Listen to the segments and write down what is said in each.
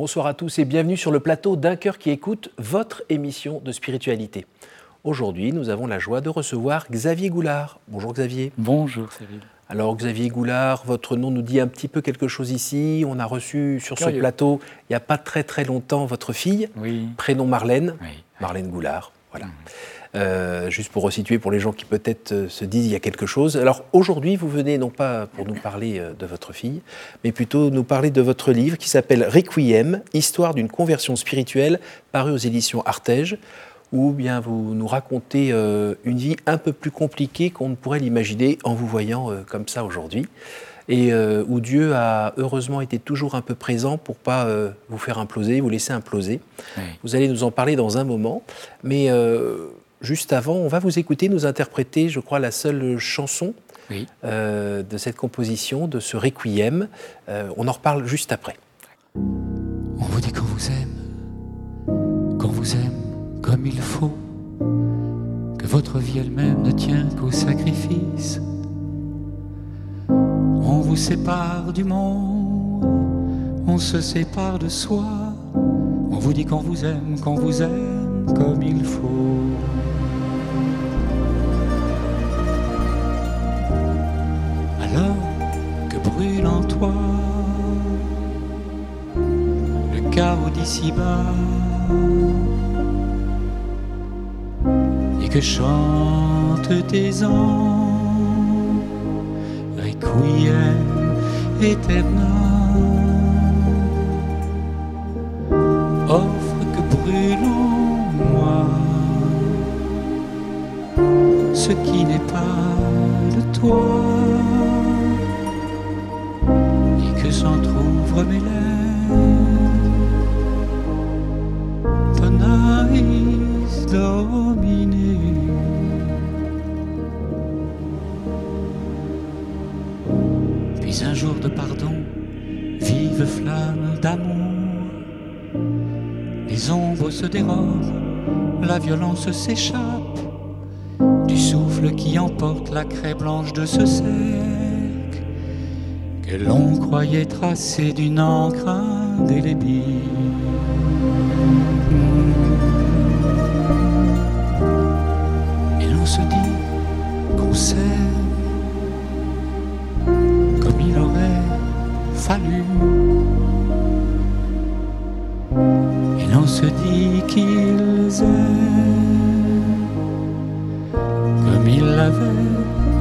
Bonsoir à tous et bienvenue sur le plateau d'un cœur qui écoute votre émission de spiritualité. Aujourd'hui, nous avons la joie de recevoir Xavier Goulard. Bonjour Xavier. Bonjour Cyril. Alors Xavier Goulard, votre nom nous dit un petit peu quelque chose ici. On a reçu sur ce plateau, il n'y a pas très très longtemps, votre fille, oui. prénom Marlène, Marlène Goulard. Voilà. Mmh. Euh, juste pour resituer pour les gens qui peut-être euh, se disent il y a quelque chose. Alors aujourd'hui, vous venez non pas pour nous parler euh, de votre fille, mais plutôt nous parler de votre livre qui s'appelle Requiem, Histoire d'une conversion spirituelle, paru aux éditions Artege, où bien vous nous racontez une vie un peu plus compliquée qu'on ne pourrait l'imaginer en vous voyant comme ça aujourd'hui et où Dieu a heureusement été toujours un peu présent pour pas vous faire imploser, vous laisser imploser. Vous allez nous en parler dans un moment, mais juste avant, on va vous écouter nous interpréter, je crois, la seule chanson euh, de cette composition, de ce requiem. Euh, on en reparle juste après. On vous dit qu'on vous aime, qu'on vous aime comme il faut, que votre vie elle-même ne tient qu'au sacrifice. On vous sépare du monde, on se sépare de soi. On vous dit qu'on vous aime, qu'on vous aime comme il faut. Et que chantent tes anges requiem éternel offre que brûle en moi ce qui n'est pas de toi s'entr'ouvrent mes lèvres. Un jour de pardon, vive flamme d'amour. Les ombres se dérobent, la violence s'échappe du souffle qui emporte la craie blanche de ce cerf que l'on croyait tracé d'une encre indélébile. Et l'on se dit qu'ils aiment comme il l'avait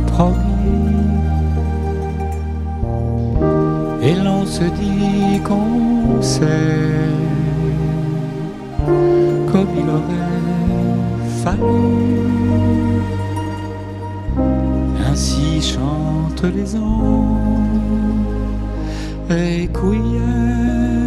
promis. et l'on se dit qu'on sait comme il aurait fallu. Ainsi chantent les anges, et éternel.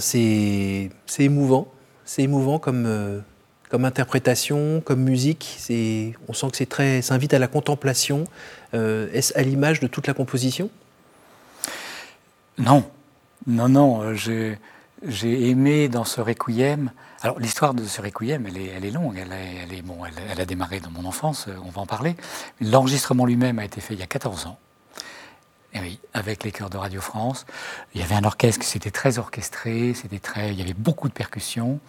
C'est émouvant. C'est émouvant comme, euh, comme interprétation, comme musique. On sent que c'est très, ça invite à la contemplation. Euh, est-ce à l'image de toute la composition? Non, non, non. Euh, j'ai aimé dans ce requiem. Alors l'histoire de ce requiem, elle est, elle est longue. Elle est, bon, elle, a démarré dans mon enfance. On va en parler. L'enregistrement lui-même a été fait il y a 14 ans. Et eh oui, avec les chœurs de Radio France. Il y avait un orchestre, c'était très orchestré, c'était très, il y avait beaucoup de percussions.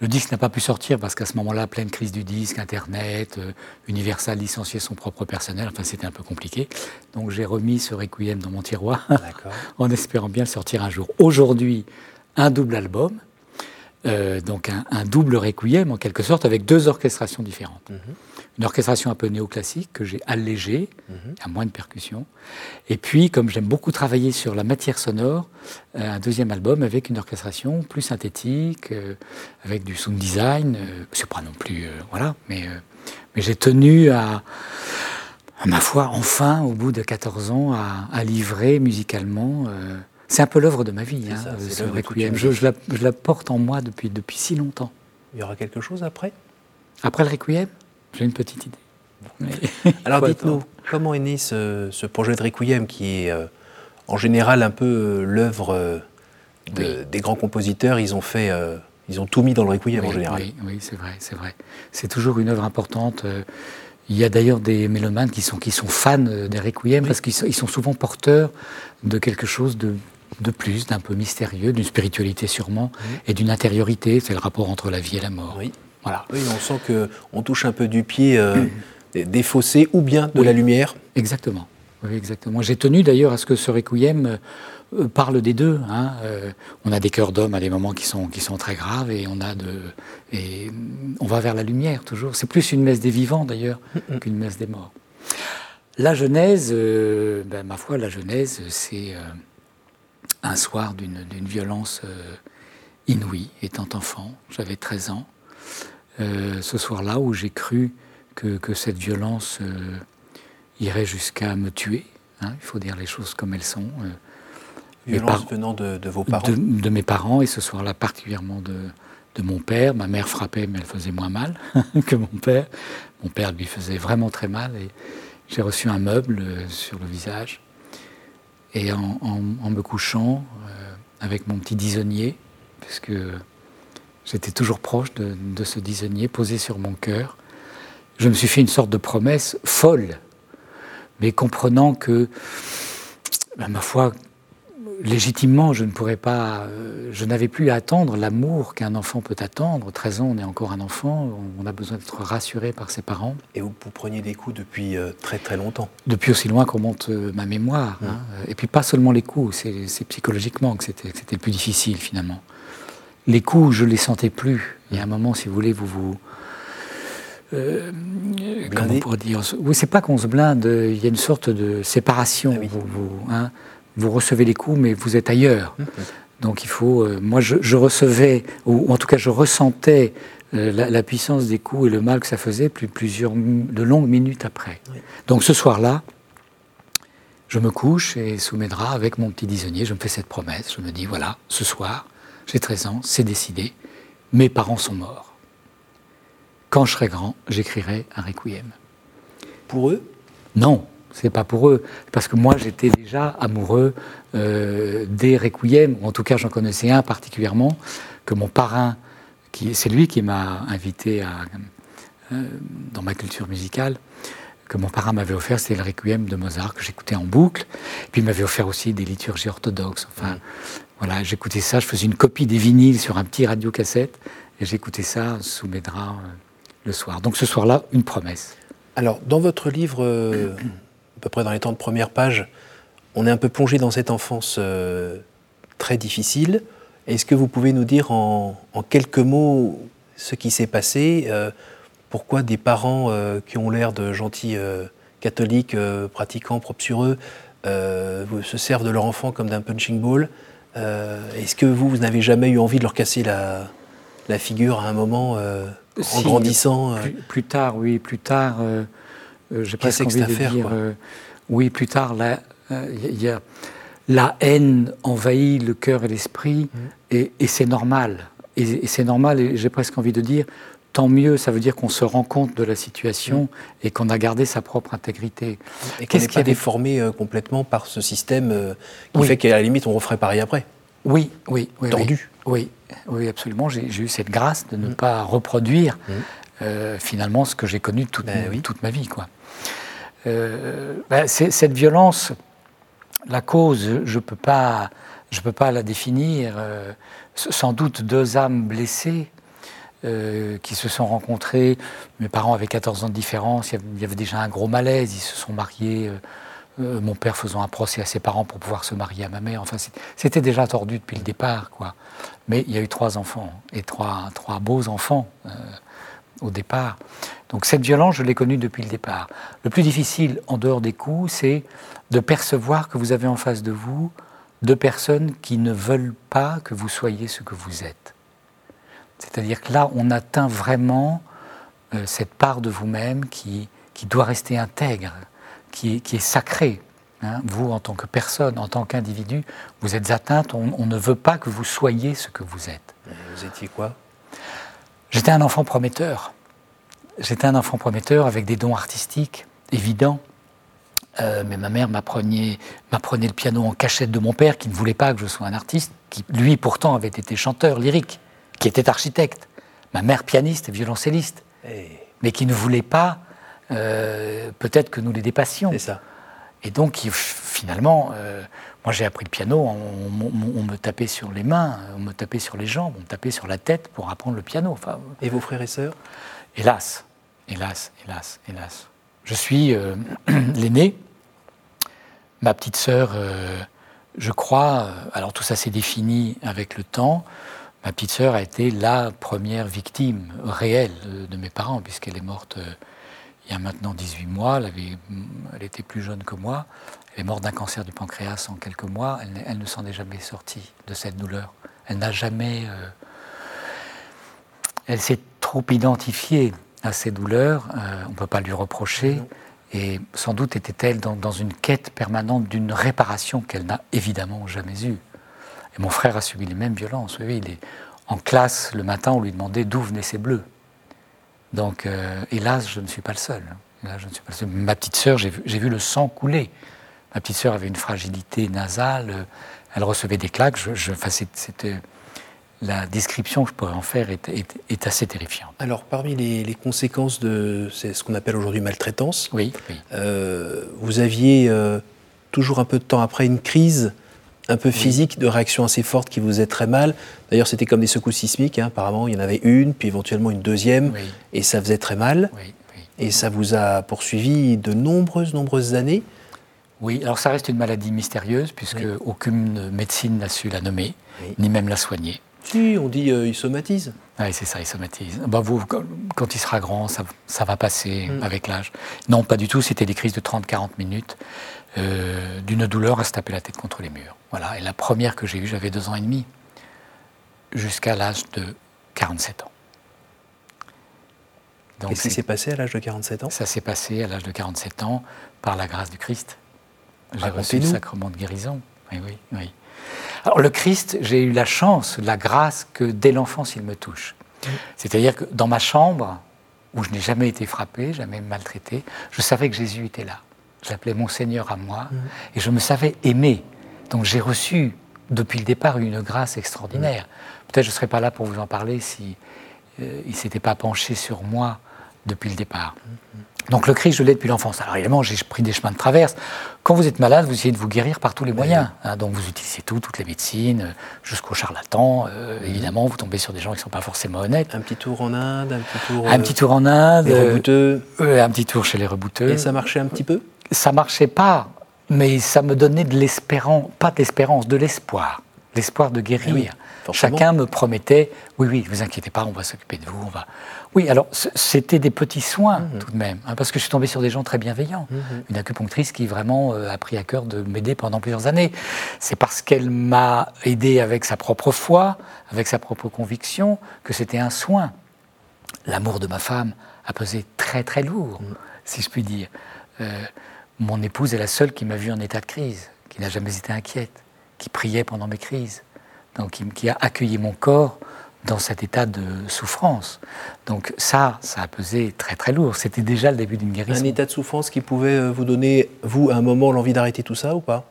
Le disque n'a pas pu sortir parce qu'à ce moment-là, pleine crise du disque, Internet, euh, Universal licenciait son propre personnel, enfin c'était un peu compliqué. Donc j'ai remis ce Requiem dans mon tiroir en espérant bien le sortir un jour. Aujourd'hui, un double album, euh, donc un, double Requiem en quelque sorte, avec deux orchestrations différentes. Mhm une orchestration un peu néoclassique que j'ai allégée, mhm. à moins de percussions. Et puis, comme j'aime beaucoup travailler sur la matière sonore, euh, un deuxième album avec une orchestration plus synthétique, euh, avec du sound design. Euh, c'est pas non plus, voilà, mais, mais j'ai tenu à, ma foi, enfin, au bout de 14 ans, à, livrer musicalement. c'est un peu l'œuvre de ma vie, hein, ce requiem. Je, je, la, porte en moi depuis, depuis si longtemps. Il y aura quelque chose après? Après le requiem? J'ai une petite idée. Alors dites-nous, comment est né ce, projet de requiem qui est en général un peu l'œuvre des grands compositeurs? Ils ont fait ils ont tout mis dans le requiem en général. Oui, oui c'est vrai, c'est vrai. C'est toujours une œuvre importante. Euh, il y a d'ailleurs des mélomanes qui sont, qui sont fans euh, des requiem parce qu'ils sont, souvent porteurs de quelque chose de, de plus, d'un peu mystérieux, d'une spiritualité sûrement, et d'une intériorité. C'est le rapport entre la vie et la mort. Oui. Voilà. Oui, on sent qu'on touche un peu du pied euh, des fossés ou bien de la lumière. Exactement. Oui, exactement. J'ai tenu d'ailleurs à ce que ce requiem euh, parle des deux. Hein. Euh, on a des cœurs d'hommes à des moments qui sont, qui sont très graves et on a de et on va vers la lumière toujours. C'est plus une messe des vivants d'ailleurs qu'une messe des morts. La Genèse, euh, ben, ma foi, la Genèse, c'est un soir d'une violence inouïe, étant enfant. J'avais 13 ans. Ce soir-là où j'ai cru que, que, cette violence irait jusqu'à me tuer. Hein. il faut dire les choses comme elles sont. Violence venant de, vos parents de, mes parents, et ce soir-là particulièrement de, de, mon père. Ma mère frappait, mais elle faisait moins mal que mon père. Mon père lui faisait vraiment très mal, et j'ai reçu un meuble euh, sur le visage. Et en, en, me couchant, euh, avec mon petit disonnier, puisque j'étais toujours proche de, de ce disonnier posé sur mon cœur, je me suis fait une sorte de promesse folle, mais comprenant que, ben, ma foi, légitimement, je ne pourrais pas, euh, je n'avais plus à attendre l'amour qu'un enfant peut attendre. 13 ans, on est encore un enfant, on a besoin d'être rassuré par ses parents. Et vous, preniez des coups depuis euh, très très longtemps Depuis aussi loin qu'on monte euh, ma mémoire. Hein. Et puis pas seulement les coups, c'est psychologiquement que c'était le plus difficile finalement. Les coups, je les sentais plus. Il y a un moment, si vous voulez, vous vous... comment on pourrait dire Oui, c'est pas qu'on se blinde, il y a une sorte de séparation. Ah vous, vous, hein vous recevez les coups, mais vous êtes ailleurs. Mmh. Donc il faut. Euh, moi, je, recevais, ou, en tout cas, je ressentais euh, la, puissance des coups et le mal que ça faisait plus, plusieurs de longues minutes après. Donc ce soir-là, je me couche et sous mes draps avec mon petit disonnier, je me fais cette promesse. Je me dis voilà, ce soir, j'ai 13 ans, c'est décidé. Mes parents sont morts. Quand je serai grand, j'écrirai un requiem. Pour eux? Non, c'est pas pour eux, parce que moi j'étais déjà amoureux euh, des requiem, ou en tout cas j'en connaissais un particulièrement, que mon parrain, c'est lui qui m'a invité à, euh, dans ma culture musicale, que mon parrain m'avait offert, c'était le requiem de Mozart que j'écoutais en boucle, puis il m'avait offert aussi des liturgies orthodoxes. Enfin, voilà, j'écoutais ça, je faisais une copie des vinyles sur un petit radiocassette, et j'écoutais ça sous mes draps euh, le soir. Donc ce soir-là, une promesse. Alors, dans votre livre à peu près dans les temps de première page, on est un peu plongé dans cette enfance euh, très difficile. Est-ce que vous pouvez nous dire en, quelques mots ce qui s'est passé euh, Pourquoi des parents euh, qui ont l'air de gentils catholiques, pratiquants, propres sur eux, se servent de leur enfant comme d'un punching ball Est-ce que vous, vous n'avez jamais eu envie de leur casser la, figure à un moment en grandissant plus, tard, oui, plus tard. Euh, j'ai presque envie de dire, euh, oui, plus tard, la, euh, y a, la haine envahit le cœur et l'esprit, mm. et, c'est normal. Et, c'est normal, et j'ai presque envie de dire, tant mieux, ça veut dire qu'on se rend compte de la situation mm. et qu'on a gardé sa propre intégrité. Et qu'on n'est pas déformé complètement par ce système qui fait qu'à la limite, on referait pareil après. Oui, oui, oui. Tordu. Oui, oui, absolument. J'ai eu cette grâce de ne mm. pas reproduire finalement ce que j'ai connu toute, ben toute ma vie. Quoi. Euh, ben, cette violence, la cause, je ne peux, pas, je peux pas la définir. Euh, sans doute deux âmes blessées euh, qui se sont rencontrées. Mes parents avaient 14 ans de différence, il y avait déjà un gros malaise, ils se sont mariés. mon père faisant un procès à ses parents pour pouvoir se marier à ma mère. Enfin, c'était déjà tordu depuis le départ, quoi. Mais il y a eu trois enfants et trois beaux enfants au départ. Donc cette violence, je l'ai connue depuis le départ. Le plus difficile, en dehors des coups, c'est de percevoir que vous avez en face de vous deux personnes qui ne veulent pas que vous soyez ce que vous êtes. C'est-à-dire que là, on atteint vraiment euh, cette part de vous-même qui, qui doit rester intègre. qui est, qui est sacré. hein. Vous, en tant que personne, en tant qu'individu, vous êtes atteinte. On, on ne veut pas que vous soyez ce que vous êtes. Vous étiez quoi? J'étais un enfant prometteur. J'étais un enfant prometteur avec des dons artistiques évidents. Euh, mais ma mère m'apprenait, m'apprenait le piano en cachette de mon père, qui ne voulait pas que je sois un artiste, qui lui pourtant avait été chanteur lyrique, qui était architecte. Ma mère pianiste et violoncelliste, mais qui ne voulait pas euh, peut-être que nous les dépassions. C'est ça. Et donc, finalement, euh, moi j'ai appris le piano, on, on- on me tapait sur les mains, on me tapait sur les jambes, on me tapait sur la tête pour apprendre le piano. Enfin, Et vos frères et sœurs? Hélas, hélas, hélas, hélas. Je suis euh, l'aîné. Ma petite sœur, euh, je crois, alors tout ça s'est défini avec le temps. Ma petite sœur a été la première victime réelle euh, de mes parents, puisqu'elle est morte euh, il y a maintenant 18 mois. Elle, avait- elle était plus jeune que moi. Elle est morte d'un cancer du pancréas en quelques mois. Elle, ne s'en est jamais sortie de cette douleur. Elle n'a jamais. euh, elle s'est trop identifiée à ces douleurs, euh, on ne peut pas lui reprocher, et sans doute était-elle dans, dans une quête permanente d'une réparation qu'elle n'a évidemment jamais eue. Et mon frère a subi les mêmes violences. Oui, il est en classe le matin, on lui demandait d'où venaient ces bleus. Donc, euh, hélas, je ne suis pas le seul. Hélas, je ne suis pas le seul. Ma petite sœur, j'ai vu, le sang couler. Ma petite sœur avait une fragilité nasale, euh, elle recevait des claques. Je, je- enfin, c'était la description que je pourrais en faire est, est- est assez terrifiante. Alors, parmi les, les conséquences de ce qu'on appelle aujourd'hui maltraitance, Oui, oui. euh, vous aviez euh, toujours un peu de temps après une crise un peu physique, de réaction assez forte qui vous faisait très mal. D'ailleurs, c'était comme des secousses sismiques. hein. Apparemment, il y en avait une, puis éventuellement une deuxième, Oui. et ça faisait très mal. Oui, oui. Et ça vous a poursuivi de nombreuses, nombreuses années. Oui, alors ça reste une maladie mystérieuse puisque aucune médecine n'a su la nommer, ni même la soigner. Si, on dit euh, il somatise. Oui, c'est ça, il somatise. Bah, vous, quand, quand il sera grand, ça, ça va passer Mm. avec l'âge. Non, pas du tout, c'était des crises de 30-40 minutes, euh, d'une douleur à se taper la tête contre les murs. Voilà, et la première que j'ai eue, j'avais deux ans et demi, jusqu'à l'âge de 47 ans. Qu'est-ce qui s'est passé à l'âge de 47 ans? Ça s'est passé à l'âge de 47 ans par la grâce du Christ. J'ai reçu le sacrement de guérison. Oui, oui, oui. Alors le Christ, j'ai eu la chance, la grâce que dès l'enfance il me touche. C'est-à-dire que dans ma chambre, où je n'ai jamais été frappé, jamais maltraité, je savais que Jésus était là. J'appelais mon Seigneur à moi et je me savais aimé. Donc j'ai reçu depuis le départ une grâce extraordinaire. Peut-être je ne serais pas là pour vous en parler si euh, il ne s'était pas penché sur moi depuis le départ. Donc le Christ, je l'ai depuis l'enfance. Alors évidemment, j'ai pris des chemins de traverse. Quand vous êtes malade, vous essayez de vous guérir par tous les moyens. hein. donc vous utilisez tout, toutes les médecines, euh, jusqu'aux charlatans. euh, Évidemment, vous tombez sur des gens qui ne sont pas forcément honnêtes. Un petit tour en Inde, un petit tour. Un euh, petit tour en Inde, les euh, rebouteux. euh, un petit tour chez les rebouteux. Et ça marchait un petit peu? Ça marchait pas, mais ça me donnait de l'espérance, pas de l'espérance, de l'espoir, l'espoir de guérir. Eh oui. Chacun me promettait, oui, oui, vous inquiétez pas, on va s'occuper de vous, on va. Oui, alors c'était des petits soins Mhm. tout de même, hein, parce que je suis tombé sur des gens très bienveillants. Une acupunctrice qui vraiment euh, a pris à cœur de m'aider pendant plusieurs années. C'est parce qu'elle m'a aidé avec sa propre foi, avec sa propre conviction, que c'était un soin. L'amour de ma femme a pesé très très lourd, si je puis dire. Euh, mon épouse est la seule qui m'a vu en état de crise, qui n'a jamais été inquiète, qui priait pendant mes crises, donc qui, qui a accueilli mon corps dans cet état de souffrance. Donc ça, ça a pesé très très lourd. C'était déjà le début d'une Un guérison. état de souffrance qui pouvait euh, vous donner, vous, à un moment, l'envie d'arrêter tout ça ou pas?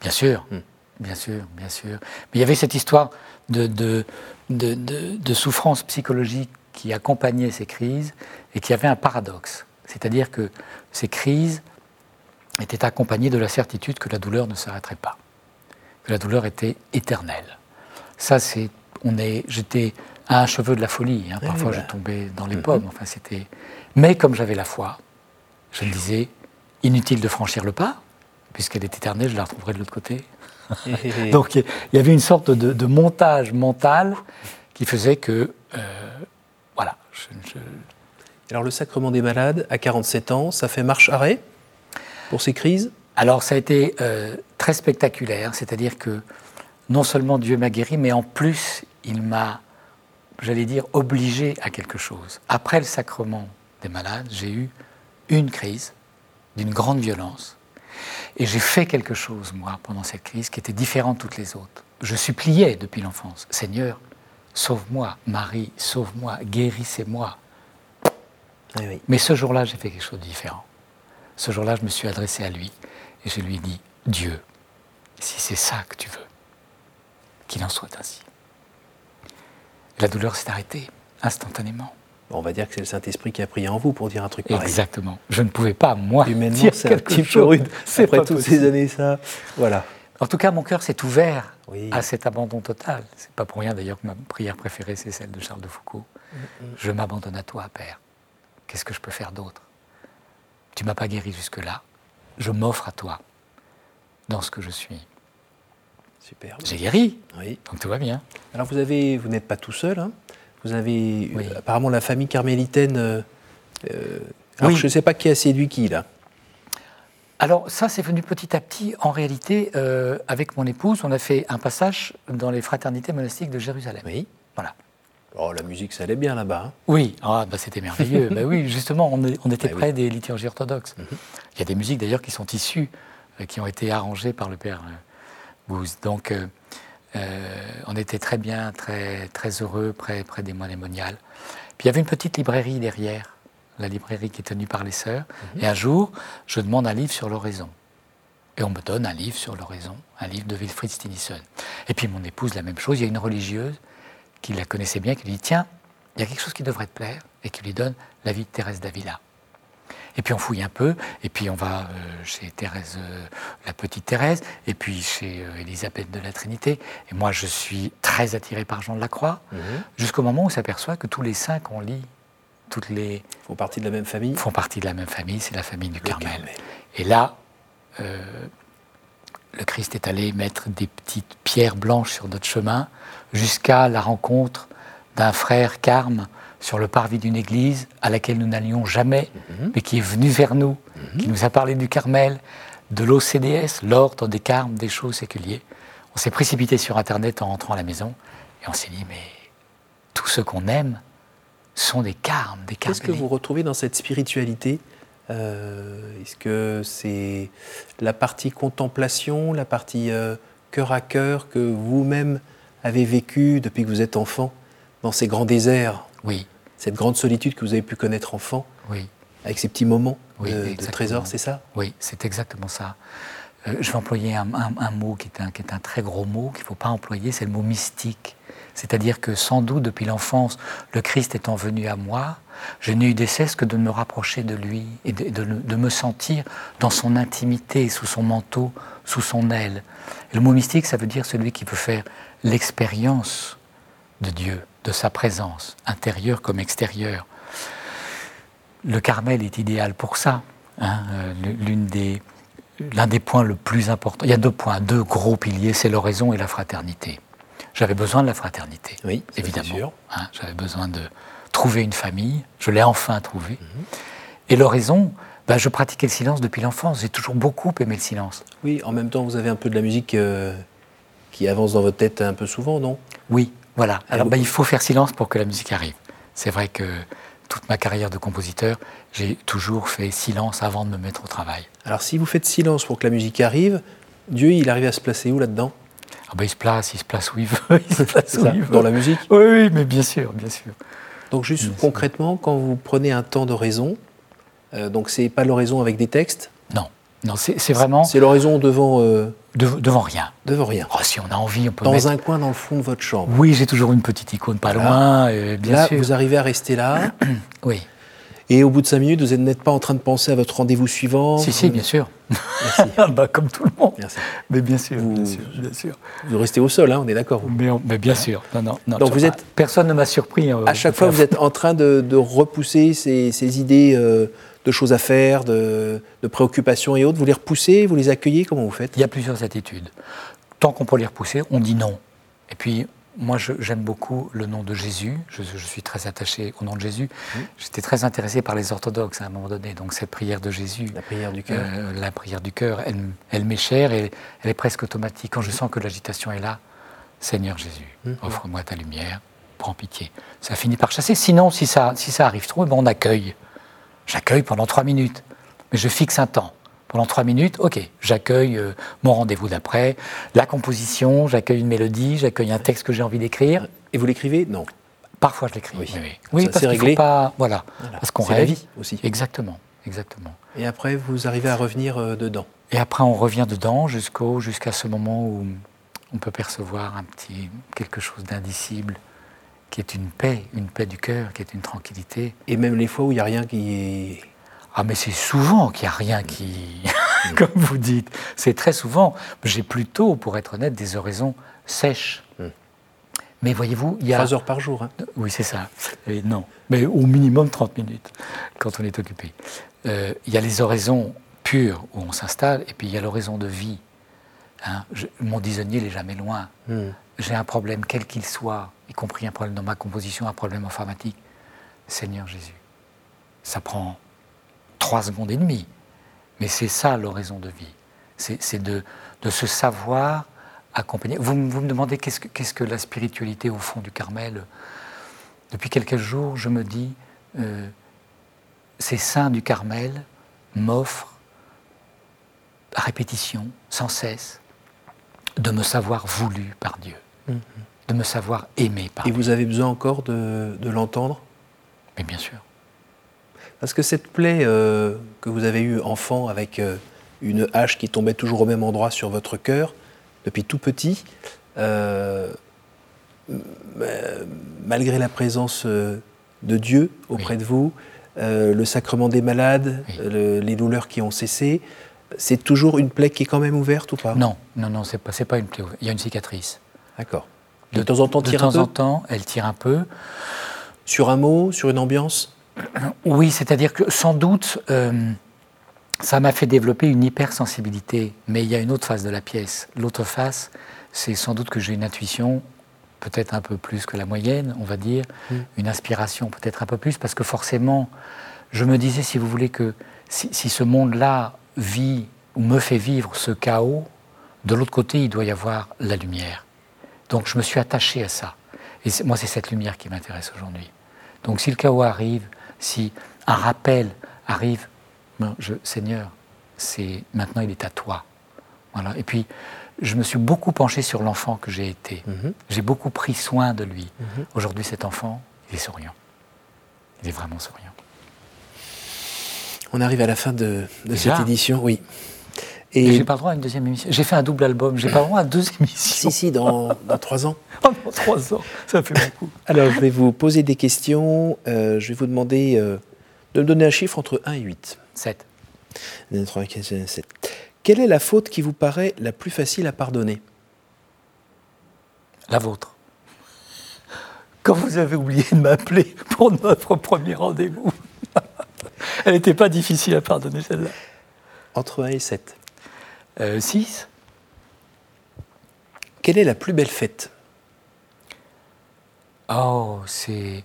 Bien sûr, Hmm. bien sûr, bien sûr. Mais il y avait cette histoire de, de, de, de- de souffrance psychologique qui accompagnait ces crises et qui avait un paradoxe. C'est-à-dire que ces crises étaient accompagnées de la certitude que la douleur ne s'arrêterait pas, que la douleur était éternelle. Ça, c'est, on est, j'étais à un cheveu de la folie. hein. Eh Parfois, je tombais dans les Mhm. pommes. Enfin, c'était. Mais comme j'avais la foi, je me disais inutile de franchir le pas, puisqu'elle est éternelle, je la retrouverai de l'autre côté. Donc il y avait une sorte de, de montage mental qui faisait que, euh, voilà, je- je- Alors, le sacrement des malades, à 47 ans, ça fait marche-arrêt pour ces crises Alors ça a été euh, très spectaculaire, c'est-à-dire que non seulement Dieu m'a guéri, mais en plus il m'a, j'allais dire, obligé à quelque chose. Après le sacrement des malades, j'ai eu une crise d'une grande violence. Et j'ai fait quelque chose, moi, pendant cette crise, qui était différent de toutes les autres. Je suppliais depuis l'enfance, Seigneur, sauve-moi, Marie, sauve-moi, guérissez-moi. Oui, oui. Mais ce jour-là, j'ai fait quelque chose de différent. Ce jour-là, je me suis adressé à lui et je lui ai dit, Dieu, si c'est ça que tu veux, qu'il en soit ainsi. La douleur s'est arrêtée instantanément. On va dire que c'est le Saint-Esprit qui a prié en vous pour dire un truc pareil. Exactement. Je ne pouvais pas, moi, Humainement, dire c'est un quelque peu chose. rude. C'est Après toutes possible. ces années, ça. Voilà. En tout cas, mon cœur s'est ouvert Oui. à cet abandon total. C'est pas pour rien d'ailleurs que ma prière préférée, c'est celle de Charles de Foucault. Je m'abandonne à toi, Père. Qu'est-ce que je peux faire d'autre? Tu m'as pas guéri jusque-là. Je m'offre à toi dans ce que je suis. Super. J'ai guéri, Oui. donc tout va bien. Alors vous avez, vous n'êtes pas tout seul. hein. Vous avez Oui. apparemment la famille carmélitaine. euh, euh, alors Oui. je ne sais pas qui a séduit qui là. Alors ça, c'est venu petit à petit. En réalité, euh, avec mon épouse, on a fait un passage dans les fraternités monastiques de Jérusalem. Oui. Voilà. Oh la musique, ça allait bien là-bas. hein. Oui, ah, bah, c'était merveilleux. bah oui, justement, on, est- on était Bah oui. près des liturgies orthodoxes. Mhm. Il y a des musiques d'ailleurs qui sont issues, euh, qui ont été arrangées par le père euh, Bouze. Donc, euh, on était très bien, très, très heureux près, près des monémoniales. Puis il y avait une petite librairie derrière, la librairie qui est tenue par les sœurs. Mhm. Et un jour, je demande un livre sur l'oraison. Et on me donne un livre sur l'oraison, un livre de Wilfried Stinnison. Et puis mon épouse, la même chose. Il y a une religieuse qui la connaissait bien, qui lui dit Tiens, il y a quelque chose qui devrait te plaire, et qui lui donne la vie de Thérèse d'Avila. Et puis on fouille un peu, et puis on va euh, chez Thérèse, euh, la petite Thérèse, et puis chez euh, Élisabeth de la Trinité. Et moi, je suis très attiré par Jean de la Croix, jusqu'au moment où on s'aperçoit que tous les saints qu'on lit, toutes les font partie de la même famille. font partie de la même famille, c'est la famille du Le Carmel. Carmel. Et là, le Christ est allé mettre des petites pierres blanches sur notre chemin jusqu'à la rencontre d'un frère carme sur le parvis d'une église à laquelle nous n'allions jamais, Mhm. mais qui est venu vers nous, qui nous a parlé du Carmel, de l'OCDS, l'ordre des carmes des choses séculiers. On s'est précipité sur Internet en rentrant à la maison et on s'est dit, mais tous ceux qu'on aime sont des carmes, des Qu'est-ce que vous retrouvez dans cette spiritualité Euh, Est-ce que c'est la partie contemplation, la partie euh, cœur à cœur que vous-même avez vécu depuis que vous êtes enfant dans ces grands déserts, Oui, cette grande solitude que vous avez pu connaître enfant, oui. avec ces petits moments Oui, de- de, trésor, c'est ça? Oui, c'est exactement ça. Euh, je vais employer un, un- un mot qui est un, qui est un très gros mot qu'il ne faut pas employer, c'est le mot mystique. C'est-à-dire que sans doute depuis l'enfance, le Christ étant venu à moi, je n'ai eu de cesse que de me rapprocher de lui et de, de me sentir dans son intimité, sous son manteau, sous son aile. Et le mot mystique, ça veut dire celui qui peut faire l'expérience de Dieu, de sa présence, intérieure comme extérieure. Le Carmel est idéal pour ça. hein, euh, l'une des, l'un des points le plus importants. Il y a deux points, deux gros piliers, c'est l'oraison et la fraternité. J'avais besoin de la fraternité, Oui, évidemment. hein, J'avais besoin de trouver une famille. Je l'ai enfin trouvée. Mhm. Et l'oraison, ben, je pratiquais le silence depuis l'enfance. J'ai toujours beaucoup aimé le silence. Oui, en même temps, vous avez un peu de la musique euh, qui avance dans votre tête un peu souvent, non? Oui, voilà. Alors vous- ben, il faut faire silence pour que la musique arrive. C'est vrai que toute ma carrière de compositeur, j'ai toujours fait silence avant de me mettre au travail. Alors, si vous faites silence pour que la musique arrive, Dieu, il arrive à se placer où là-dedans? Ah ben, il se place, il se place où il veut, il se place où ça, il veut. Dans la musique? Oui, oui, mais bien sûr, bien sûr. Donc juste Bien sûr. concrètement, quand vous prenez un temps d'oraison, euh, donc c'est pas l'oraison avec des textes, Non, non, c'est c'est vraiment c'est l'oraison devant, euh, de- devant rien. devant rien, Oh, si on a envie, on peut dans mettre... un coin dans le fond de votre chambre. Oui, j'ai toujours une petite icône pas Voilà. loin, euh, bien Là, sûr. vous arrivez à rester là, Oui, et au bout de cinq minutes, vous n'êtes pas en train de penser à votre rendez-vous suivant. si, si, bien sûr. Merci. bah, comme tout le monde. Merci. Mais bien sûr, Vous- bien sûr, bien sûr. Vous restez au sol, hein, on est d'accord. Mais, on- mais bien sûr. Non, non, non, Donc vous êtes- Personne ne m'a surpris. euh, À chaque fois, vous êtes en train de, de repousser ces, ces idées euh, de choses à faire, de, de préoccupations et autres. Vous les repoussez, vous les accueillez, comment vous faites? Il y a plusieurs attitudes. Tant qu'on peut les repousser, on dit non. Et puis, moi, j'aime beaucoup le nom de Jésus. Je, je suis très attaché au nom de Jésus. J'étais très intéressé par les orthodoxes à un moment donné. Donc, cette prière de Jésus, La prière du cœur. euh, la prière du cœur, elle, m'est chère et elle est presque automatique. Quand je sens que l'agitation est là, Seigneur Jésus, offre-moi ta lumière, prends pitié. Ça finit par chasser. Sinon, si ça, si ça arrive trop, eh ben, on accueille. J'accueille pendant trois minutes. Mais je fixe un temps. Pendant trois minutes, ok, j'accueille euh, mon rendez-vous d'après, la composition, j'accueille une mélodie, j'accueille un texte que j'ai envie d'écrire. Et vous l'écrivez? Non. Parfois, je l'écris. Oui. Oui, Ça, parce qu'il faut pas, voilà, Voilà. parce qu'on la rêve. vie aussi. Exactement, exactement. Et après, vous arrivez à revenir euh, dedans? Et après, on revient dedans jusqu'au, jusqu'à ce moment où on peut percevoir un petit quelque chose d'indicible, qui est une paix, une paix du cœur, qui est une tranquillité. Et même les fois où il n'y a rien qui est. Ah, mais c'est souvent qu'il n'y a rien qui, comme vous dites, c'est très souvent. J'ai plutôt, pour être honnête, des oraisons sèches. Hmm. Mais voyez-vous, il y a. Trois heures par jour. hein. Oui, c'est ça. Et non, mais au minimum 30 minutes quand on est occupé. Euh, Il y a les oraisons pures où on s'installe, et puis il y a l'oraison de vie. Hein, je- mon disonnier, n'est jamais loin. Hmm. J'ai un problème, quel qu'il soit, y compris un problème dans ma composition, un problème informatique. Seigneur Jésus, ça prend trois secondes et demie. Mais c'est ça l'oraison de vie. C'est de, se savoir accompagner. Vous, me- demandez qu'est-ce que, la spiritualité au fond du Carmel? Depuis quelques jours, je me dis, euh, ces saints du Carmel m'offrent à répétition, sans cesse, de me savoir voulu par Dieu, de me savoir aimé par Et vous avez besoin encore de, de l'entendre? Mais bien sûr. Parce que cette plaie euh, que vous avez eue enfant avec euh, une hache qui tombait toujours au même endroit sur votre cœur, depuis tout petit, euh, malgré la présence de Dieu auprès Oui. de vous, le sacrement des malades, Oui. le- les douleurs qui ont cessé, c'est toujours une plaie qui est quand même ouverte ou pas? Non, non, non, c'est pas, pas une plaie. ouverte. Il y a une cicatrice. D'accord. De, temps en temps, de tire temps un peu en temps, elle tire un peu. sur un mot, sur une ambiance? Oui, c'est-à-dire que sans doute, euh, ça m'a fait développer une hypersensibilité. Mais il y a une autre face de la pièce. L'autre face, c'est sans doute que j'ai une intuition, peut-être un peu plus que la moyenne, on va dire, une inspiration peut-être un peu plus, parce que forcément, je me disais, si vous voulez, que si, si ce monde-là vit ou me fait vivre ce chaos, de l'autre côté, il doit y avoir la lumière. Donc je me suis attaché à ça. Et moi, c'est cette lumière qui m'intéresse aujourd'hui. Donc si le chaos arrive, si un rappel arrive, ben, je, Seigneur, c'est maintenant il est à toi. Voilà. Et puis je me suis beaucoup penché sur l'enfant que j'ai été. Mhm. J'ai beaucoup pris soin de lui. Mhm. Aujourd'hui, cet enfant, il est souriant. Il est vraiment souriant. On arrive à la fin de, cette édition, oui. Et, j'ai pas le droit à une deuxième émission. J'ai fait un double album. J'ai pas le droit à deux émissions. si, si, dans, dans trois ans. Oh non, trois ans, ça fait beaucoup. Alors, je vais vous poser des questions. Euh, je vais vous demander euh, de me donner un chiffre entre 1 et 8. Sept. 1, 3, 4, 5, 7. Quelle est la faute qui vous paraît la plus facile à pardonner? La vôtre. Quand vous avez oublié de m'appeler pour notre premier rendez-vous. Elle n'était pas difficile à pardonner, celle-là. Entre 1 et 7. Euh, six. Quelle est la plus belle fête? Oh, c'est,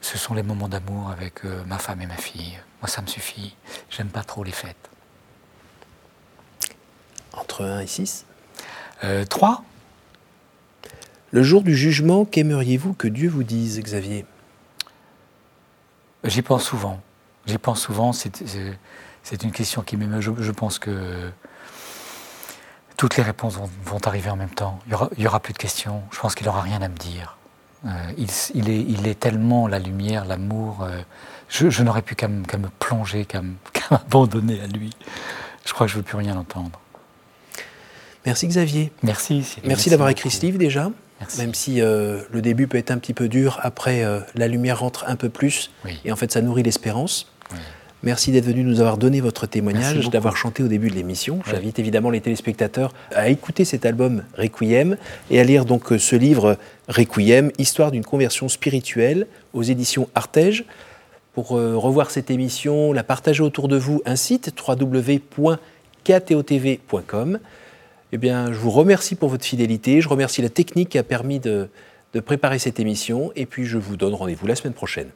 ce sont les moments d'amour avec euh, ma femme et ma fille. Moi, ça me suffit. J'aime pas trop les fêtes. Entre 1 et 6. Euh, trois. Le jour du jugement, qu'aimeriez-vous que Dieu vous dise, Xavier? J'y pense souvent. J'y pense souvent. C'est, c'est- c'est une question qui m'émeut. Je, je pense que toutes les réponses vont, vont arriver en même temps. Il y, aura, plus de questions. Je pense qu'il n'aura rien à me dire. Euh, il, est, il est tellement la lumière, l'amour. euh, je, je n'aurais plus qu'à me, plonger, qu'à m'abandonner à lui. Je crois que je ne veux plus rien entendre. Merci, Xavier. Merci. Merci, d'avoir écrit ce livre déjà. Merci. Même si euh, le début peut être un petit peu dur, après la lumière rentre un peu plus. Oui. Et en fait, ça nourrit l'espérance. Oui. Merci d'être venu nous avoir donné votre témoignage, d'avoir chanté au début de l'émission. Ouais. J'invite évidemment les téléspectateurs à écouter cet album Requiem et à lire donc euh, ce livre Requiem, Histoire d'une conversion spirituelle aux éditions Artege. Pour euh, revoir cette émission, la partager autour de vous, un site www.ktotv.com. Eh bien, je vous remercie pour votre fidélité. Je remercie la technique qui a permis de, de préparer cette émission. Et puis, je vous donne rendez-vous la semaine prochaine.